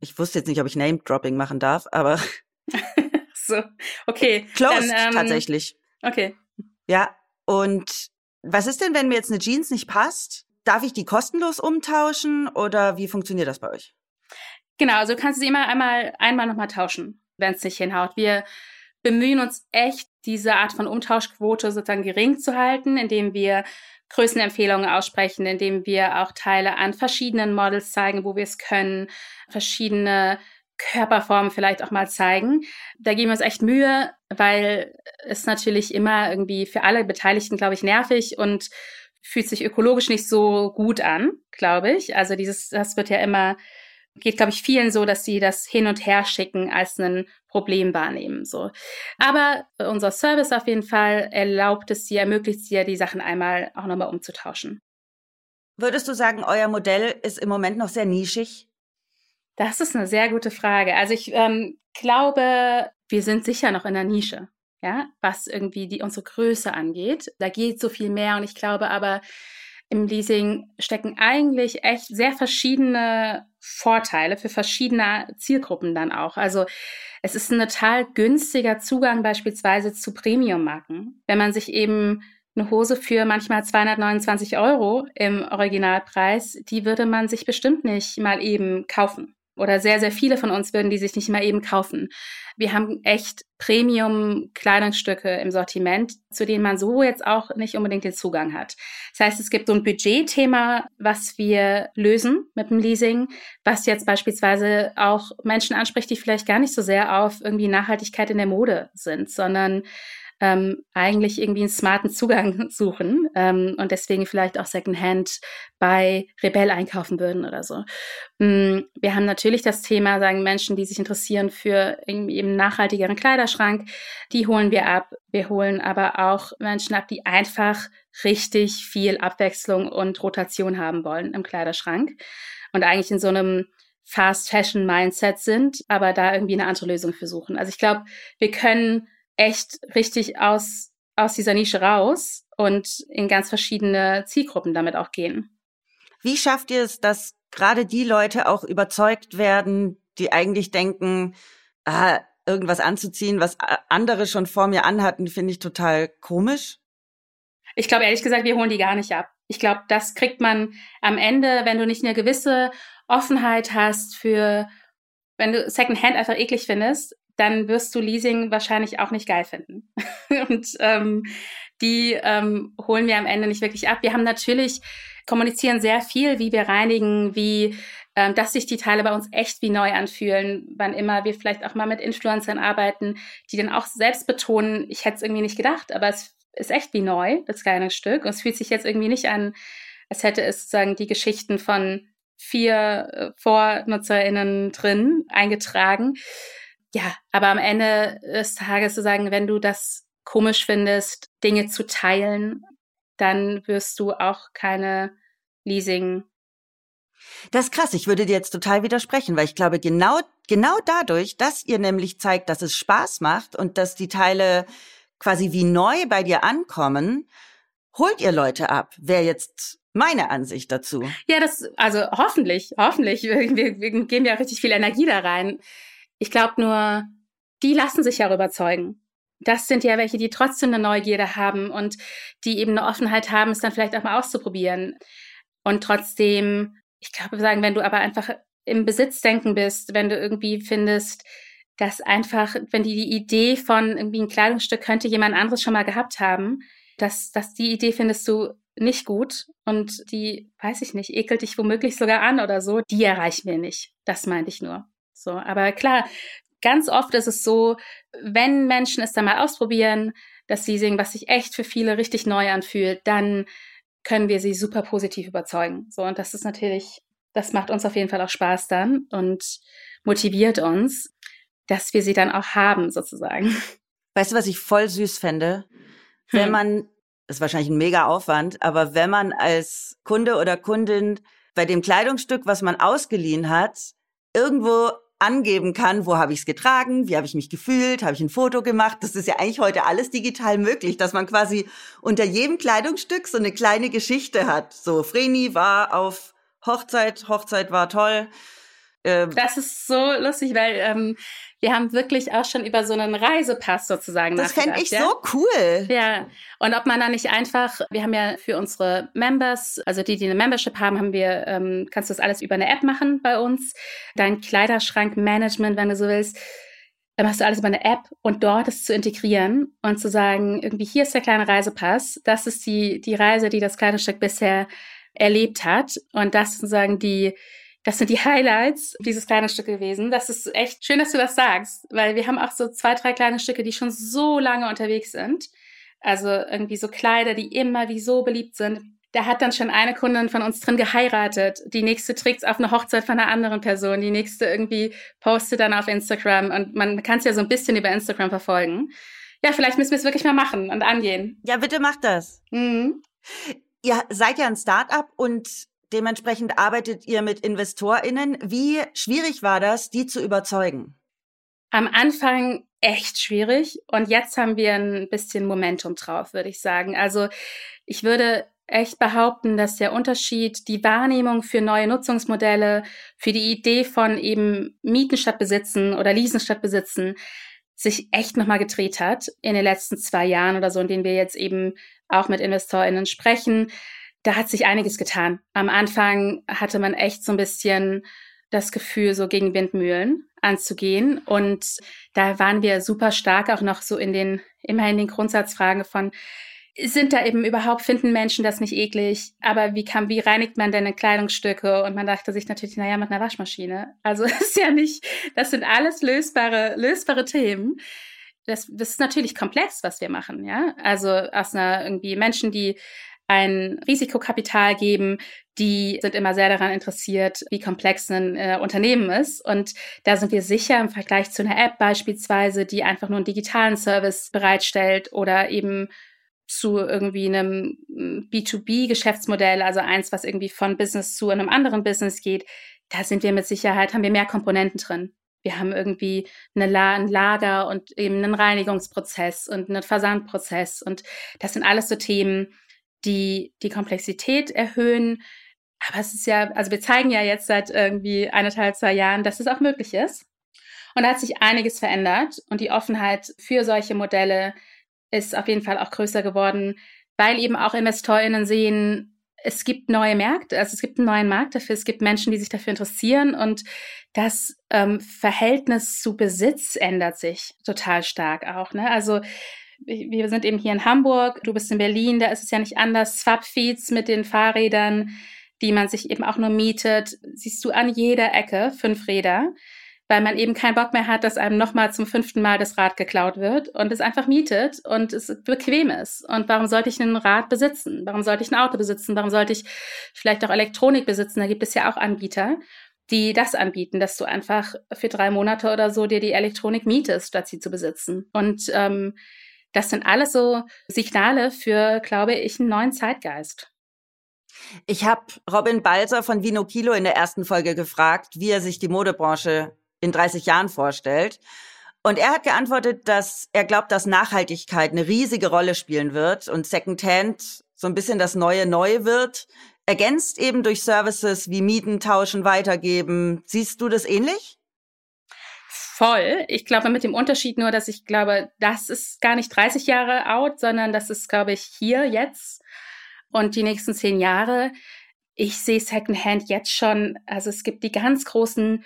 Ich wusste jetzt nicht, ob ich Name-Dropping machen darf, aber <laughs> <laughs> so okay. Closed Dann, ähm, tatsächlich. Okay. Ja. Und was ist denn, wenn mir jetzt eine Jeans nicht passt? Darf ich die kostenlos umtauschen oder wie funktioniert das bei euch? Genau, also du kannst sie immer einmal einmal nochmal tauschen, wenn es nicht hinhaut. Wir bemühen uns echt, diese Art von Umtauschquote sozusagen gering zu halten, indem wir Größenempfehlungen aussprechen, indem wir auch Teile an verschiedenen Models zeigen, wo wir es können, verschiedene Körperformen vielleicht auch mal zeigen. Da geben wir uns echt Mühe, weil es natürlich immer irgendwie für alle Beteiligten, glaube ich, nervig und fühlt sich ökologisch nicht so gut an, glaube ich. Also dieses, das wird ja immer geht, glaube ich, vielen so, dass sie das hin und her schicken als ein Problem wahrnehmen. So. Aber unser Service auf jeden Fall erlaubt es dir, ermöglicht dir, die Sachen einmal auch nochmal umzutauschen. Würdest du sagen, euer Modell ist im Moment noch sehr nischig? Das ist eine sehr gute Frage. Also ich ähm, glaube, wir sind sicher noch in der Nische, ja, was irgendwie die unsere Größe angeht. Da geht so viel mehr und ich glaube aber, im Leasing stecken eigentlich echt sehr verschiedene Vorteile für verschiedene Zielgruppen dann auch. Also es ist ein total günstiger Zugang beispielsweise zu Premium-Marken. Wenn man sich eben eine Hose für manchmal 229 Euro im Originalpreis, die würde man sich bestimmt nicht mal eben kaufen oder sehr, sehr viele von uns würden die sich nicht mal eben kaufen. Wir haben echt Premium-Kleidungsstücke im Sortiment, zu denen man so jetzt auch nicht unbedingt den Zugang hat. Das heißt, es gibt so ein Budgetthema, was wir lösen mit dem Leasing, was jetzt beispielsweise auch Menschen anspricht, die vielleicht gar nicht so sehr auf irgendwie Nachhaltigkeit in der Mode sind, sondern ähm, eigentlich irgendwie einen smarten Zugang <laughs> suchen ähm, und deswegen vielleicht auch Secondhand bei Rebell einkaufen würden oder so. Mm, wir haben natürlich das Thema, sagen Menschen, die sich interessieren für irgendwie eben nachhaltigeren Kleiderschrank, die holen wir ab. Wir holen aber auch Menschen ab, die einfach richtig viel Abwechslung und Rotation haben wollen im Kleiderschrank und eigentlich in so einem Fast Fashion Mindset sind, aber da irgendwie eine andere Lösung für suchen. Also ich glaube, wir können echt richtig aus, aus dieser Nische raus und in ganz verschiedene Zielgruppen damit auch gehen. Wie schafft ihr es, dass gerade die Leute auch überzeugt werden, die eigentlich denken, ah, irgendwas anzuziehen, was andere schon vor mir anhatten, finde ich total komisch? Ich glaube ehrlich gesagt, wir holen die gar nicht ab. Ich glaube, das kriegt man am Ende, wenn du nicht eine gewisse Offenheit hast für, wenn du Secondhand einfach eklig findest, dann wirst du Leasing wahrscheinlich auch nicht geil finden. <laughs> und ähm, die ähm, holen wir am Ende nicht wirklich ab. Wir haben natürlich, kommunizieren sehr viel, wie wir reinigen, wie ähm, dass sich die Teile bei uns echt wie neu anfühlen, wann immer wir vielleicht auch mal mit Influencern arbeiten, die dann auch selbst betonen, ich hätte es irgendwie nicht gedacht, aber es ist echt wie neu, das kleine Stück. Und es fühlt sich jetzt irgendwie nicht an, als hätte es sozusagen die Geschichten von vier äh, VornutzerInnen drin eingetragen ja, aber am Ende des Tages zu sagen, wenn du das komisch findest, Dinge zu teilen, dann wirst du auch keine Leasing. Das ist krass. Ich würde dir jetzt total widersprechen, weil ich glaube, genau, genau dadurch, dass ihr nämlich zeigt, dass es Spaß macht und dass die Teile quasi wie neu bei dir ankommen, holt ihr Leute ab. Wäre jetzt meine Ansicht dazu. Ja, das, also hoffentlich, hoffentlich. Wir, wir, wir geben ja richtig viel Energie da rein. Ich glaube nur, die lassen sich ja überzeugen. Das sind ja welche, die trotzdem eine Neugierde haben und die eben eine Offenheit haben, es dann vielleicht auch mal auszuprobieren. Und trotzdem, ich glaube, sagen, wenn du aber einfach im Besitzdenken bist, wenn du irgendwie findest, dass einfach, wenn die, die Idee von irgendwie ein Kleidungsstück könnte jemand anderes schon mal gehabt haben, dass, dass die Idee findest du nicht gut und die, weiß ich nicht, ekelt dich womöglich sogar an oder so, die erreichen wir nicht. Das meinte ich nur. So, aber klar, ganz oft ist es so, wenn Menschen es dann mal ausprobieren, dass sie singen, was sich echt für viele richtig neu anfühlt, dann können wir sie super positiv überzeugen. So, und das ist natürlich, das macht uns auf jeden Fall auch Spaß dann und motiviert uns, dass wir sie dann auch haben, sozusagen. Weißt du, was ich voll süß fände? Wenn hm. man, das ist wahrscheinlich ein mega Aufwand, aber wenn man als Kunde oder Kundin bei dem Kleidungsstück, was man ausgeliehen hat, irgendwo angeben kann, wo habe ich es getragen, wie habe ich mich gefühlt, habe ich ein Foto gemacht. Das ist ja eigentlich heute alles digital möglich, dass man quasi unter jedem Kleidungsstück so eine kleine Geschichte hat. So, Vreni war auf Hochzeit, Hochzeit war toll. Ähm, das ist so lustig, weil ähm, wir haben wirklich auch schon über so einen Reisepass sozusagen Das fände ich ja? so cool. Ja, und ob man da nicht einfach, wir haben ja für unsere Members, also die, die eine Membership haben, haben wir, ähm, kannst du das alles über eine App machen bei uns. Dein Kleiderschrankmanagement, wenn du so willst, dann machst du alles über eine App und dort es zu integrieren und zu sagen, irgendwie hier ist der kleine Reisepass, das ist die, die Reise, die das Kleidungsstück bisher erlebt hat und das sozusagen die, das sind die Highlights dieses kleine Stück gewesen. Das ist echt schön, dass du das sagst, weil wir haben auch so zwei, drei kleine Stücke, die schon so lange unterwegs sind. Also irgendwie so Kleider, die immer wie so beliebt sind. Da hat dann schon eine Kundin von uns drin geheiratet. Die nächste trägt auf eine Hochzeit von einer anderen Person. Die nächste irgendwie postet dann auf Instagram. Und man kann es ja so ein bisschen über Instagram verfolgen. Ja, vielleicht müssen wir es wirklich mal machen und angehen. Ja, bitte macht das. Mhm. Ihr seid ja ein Startup und Dementsprechend arbeitet ihr mit InvestorInnen. Wie schwierig war das, die zu überzeugen? Am Anfang echt schwierig und jetzt haben wir ein bisschen Momentum drauf, würde ich sagen. Also ich würde echt behaupten, dass der Unterschied, die Wahrnehmung für neue Nutzungsmodelle, für die Idee von eben Mieten statt Besitzen oder Leasen statt Besitzen, sich echt nochmal gedreht hat in den letzten zwei Jahren oder so, in denen wir jetzt eben auch mit InvestorInnen sprechen da hat sich einiges getan. Am Anfang hatte man echt so ein bisschen das Gefühl, so gegen Windmühlen anzugehen. Und da waren wir super stark auch noch so in den, immer in den Grundsatzfragen von, sind da eben überhaupt, finden Menschen das nicht eklig? Aber wie kann, wie reinigt man denn Kleidungsstücke? Und man dachte sich natürlich, naja, mit einer Waschmaschine. Also <laughs> ist ja nicht, das sind alles lösbare, lösbare Themen. Das, das ist natürlich komplex, was wir machen, ja. Also aus einer irgendwie Menschen, die ein Risikokapital geben, die sind immer sehr daran interessiert, wie komplex ein äh, Unternehmen ist. Und da sind wir sicher im Vergleich zu einer App beispielsweise, die einfach nur einen digitalen Service bereitstellt oder eben zu irgendwie einem B2B-Geschäftsmodell, also eins, was irgendwie von Business zu einem anderen Business geht, da sind wir mit Sicherheit, haben wir mehr Komponenten drin. Wir haben irgendwie La ein Lager und eben einen Reinigungsprozess und einen Versandprozess. Und das sind alles so Themen, die die Komplexität erhöhen. Aber es ist ja, also wir zeigen ja jetzt seit irgendwie eineinhalb, zwei Jahren, dass es auch möglich ist. Und da hat sich einiges verändert und die Offenheit für solche Modelle ist auf jeden Fall auch größer geworden, weil eben auch InvestorInnen sehen, es gibt neue Märkte, also es gibt einen neuen Markt dafür, es gibt Menschen, die sich dafür interessieren und das ähm, Verhältnis zu Besitz ändert sich total stark auch. Ne? Also wir sind eben hier in Hamburg, du bist in Berlin, da ist es ja nicht anders. Swapfeeds mit den Fahrrädern, die man sich eben auch nur mietet, siehst du an jeder Ecke fünf Räder, weil man eben keinen Bock mehr hat, dass einem nochmal zum fünften Mal das Rad geklaut wird und es einfach mietet und es bequem ist. Und warum sollte ich ein Rad besitzen? Warum sollte ich ein Auto besitzen? Warum sollte ich vielleicht auch Elektronik besitzen? Da gibt es ja auch Anbieter die das anbieten, dass du einfach für drei Monate oder so dir die Elektronik mietest, statt sie zu besitzen. Und ähm, das sind alles so Signale für, glaube ich, einen neuen Zeitgeist. Ich habe Robin Balser von Vino Kilo in der ersten Folge gefragt, wie er sich die Modebranche in 30 Jahren vorstellt. Und er hat geantwortet, dass er glaubt, dass Nachhaltigkeit eine riesige Rolle spielen wird und Secondhand so ein bisschen das neue Neu wird, ergänzt eben durch Services wie Mieten, Tauschen, Weitergeben. Siehst du das ähnlich? Voll. Ich glaube mit dem Unterschied nur, dass ich glaube, das ist gar nicht 30 Jahre out, sondern das ist, glaube ich, hier jetzt und die nächsten zehn Jahre. Ich sehe Secondhand jetzt schon, also es gibt die ganz großen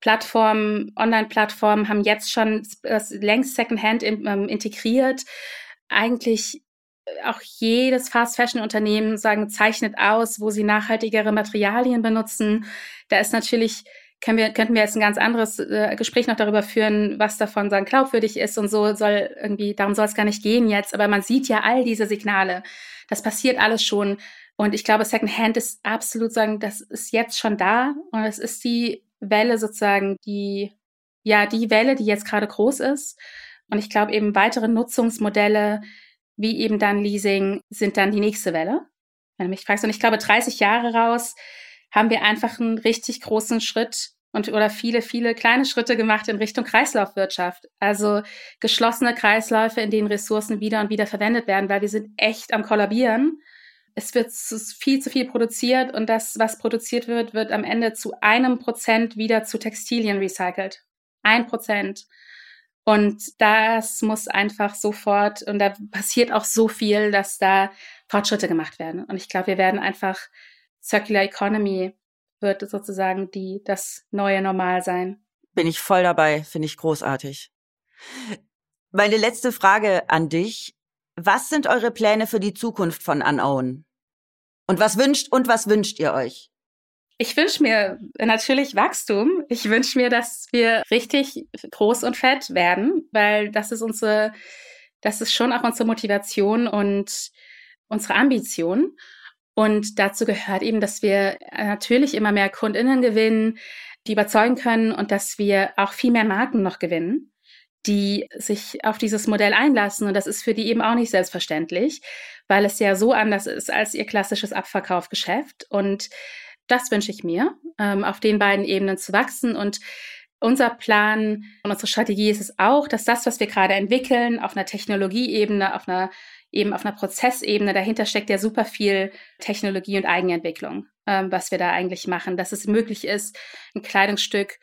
Plattformen, Online-Plattformen haben jetzt schon längst Secondhand in, ähm, integriert. Eigentlich auch jedes Fast Fashion Unternehmen sagen, zeichnet aus, wo sie nachhaltigere Materialien benutzen. Da ist natürlich können wir, könnten wir jetzt ein ganz anderes äh, Gespräch noch darüber führen, was davon sagen glaubwürdig ist und so soll irgendwie, darum soll es gar nicht gehen jetzt, aber man sieht ja all diese Signale. Das passiert alles schon. Und ich glaube, Secondhand ist absolut sagen, das ist jetzt schon da und es ist die Welle sozusagen, die, ja, die Welle, die jetzt gerade groß ist. Und ich glaube eben weitere Nutzungsmodelle, wie eben dann Leasing, sind dann die nächste Welle. Wenn du mich fragst. Und ich glaube, 30 Jahre raus haben wir einfach einen richtig großen Schritt und oder viele, viele kleine Schritte gemacht in Richtung Kreislaufwirtschaft. Also geschlossene Kreisläufe, in denen Ressourcen wieder und wieder verwendet werden, weil wir sind echt am Kollabieren. Es wird viel zu viel produziert und das, was produziert wird, wird am Ende zu einem Prozent wieder zu Textilien recycelt. Ein Prozent. Und das muss einfach sofort, und da passiert auch so viel, dass da Fortschritte gemacht werden. Und ich glaube, wir werden einfach Circular Economy wird sozusagen die, das neue Normal sein. Bin ich voll dabei, finde ich großartig. Meine letzte Frage an dich. Was sind eure Pläne für die Zukunft von Unown? Und was wünscht und was wünscht ihr euch? Ich wünsche mir natürlich Wachstum. Ich wünsche mir, dass wir richtig groß und fett werden, weil das ist unsere, das ist schon auch unsere Motivation und unsere Ambition. Und dazu gehört eben, dass wir natürlich immer mehr Kundinnen gewinnen, die überzeugen können und dass wir auch viel mehr Marken noch gewinnen, die sich auf dieses Modell einlassen. Und das ist für die eben auch nicht selbstverständlich, weil es ja so anders ist als ihr klassisches Abverkaufgeschäft. Und das wünsche ich mir, ähm, auf den beiden Ebenen zu wachsen. Und unser Plan und unsere Strategie ist es auch, dass das, was wir gerade entwickeln, auf einer Technologieebene, auf einer eben auf einer Prozessebene, dahinter steckt ja super viel Technologie und Eigenentwicklung, ähm, was wir da eigentlich machen, dass es möglich ist, ein Kleidungsstück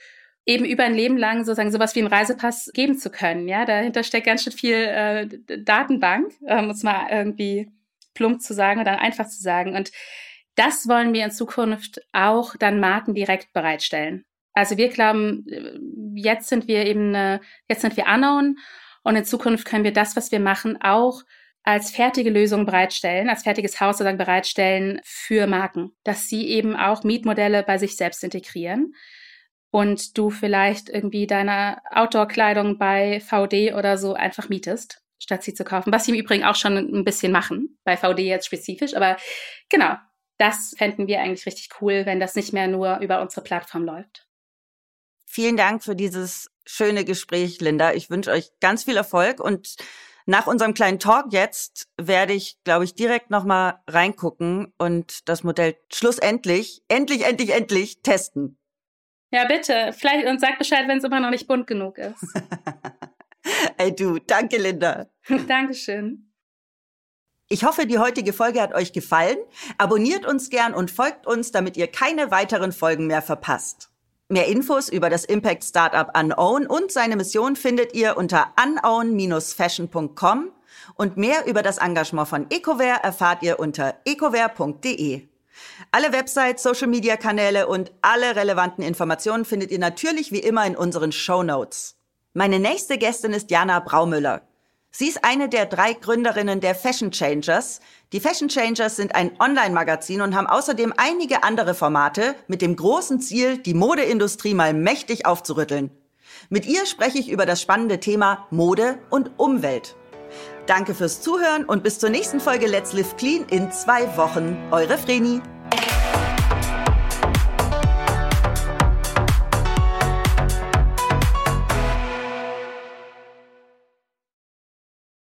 eben über ein Leben lang sozusagen sowas wie einen Reisepass geben zu können. Ja, dahinter steckt ganz schön viel äh, Datenbank, äh, muss man irgendwie plump zu sagen oder einfach zu sagen. Und das wollen wir in Zukunft auch dann Marken direkt bereitstellen. Also wir glauben, äh, jetzt sind wir eben, eine, jetzt sind wir unknown und in Zukunft können wir das, was wir machen, auch als fertige Lösung bereitstellen, als fertiges Haus sozusagen bereitstellen für Marken, dass sie eben auch Mietmodelle bei sich selbst integrieren und du vielleicht irgendwie deine Outdoor-Kleidung bei VD oder so einfach mietest, statt sie zu kaufen. Was sie im Übrigen auch schon ein bisschen machen, bei VD jetzt spezifisch. Aber genau, das fänden wir eigentlich richtig cool, wenn das nicht mehr nur über unsere Plattform läuft. Vielen Dank für dieses schöne Gespräch, Linda. Ich wünsche euch ganz viel Erfolg und nach unserem kleinen Talk jetzt werde ich, glaube ich, direkt nochmal reingucken und das Modell schlussendlich, endlich, endlich, endlich testen. Ja, bitte. Vielleicht und sag Bescheid, wenn es immer noch nicht bunt genug ist. <laughs> Ey du, danke Linda. <laughs> Dankeschön. Ich hoffe, die heutige Folge hat euch gefallen. Abonniert uns gern und folgt uns, damit ihr keine weiteren Folgen mehr verpasst. Mehr Infos über das Impact Startup Unown und seine Mission findet ihr unter unown-fashion.com und mehr über das Engagement von Ecoware erfahrt ihr unter ecoware.de. Alle Websites, Social Media Kanäle und alle relevanten Informationen findet ihr natürlich wie immer in unseren Show Notes. Meine nächste Gästin ist Jana Braumüller. Sie ist eine der drei Gründerinnen der Fashion Changers. Die Fashion Changers sind ein Online-Magazin und haben außerdem einige andere Formate mit dem großen Ziel, die Modeindustrie mal mächtig aufzurütteln. Mit ihr spreche ich über das spannende Thema Mode und Umwelt. Danke fürs Zuhören und bis zur nächsten Folge Let's Live Clean in zwei Wochen. Eure Vreni.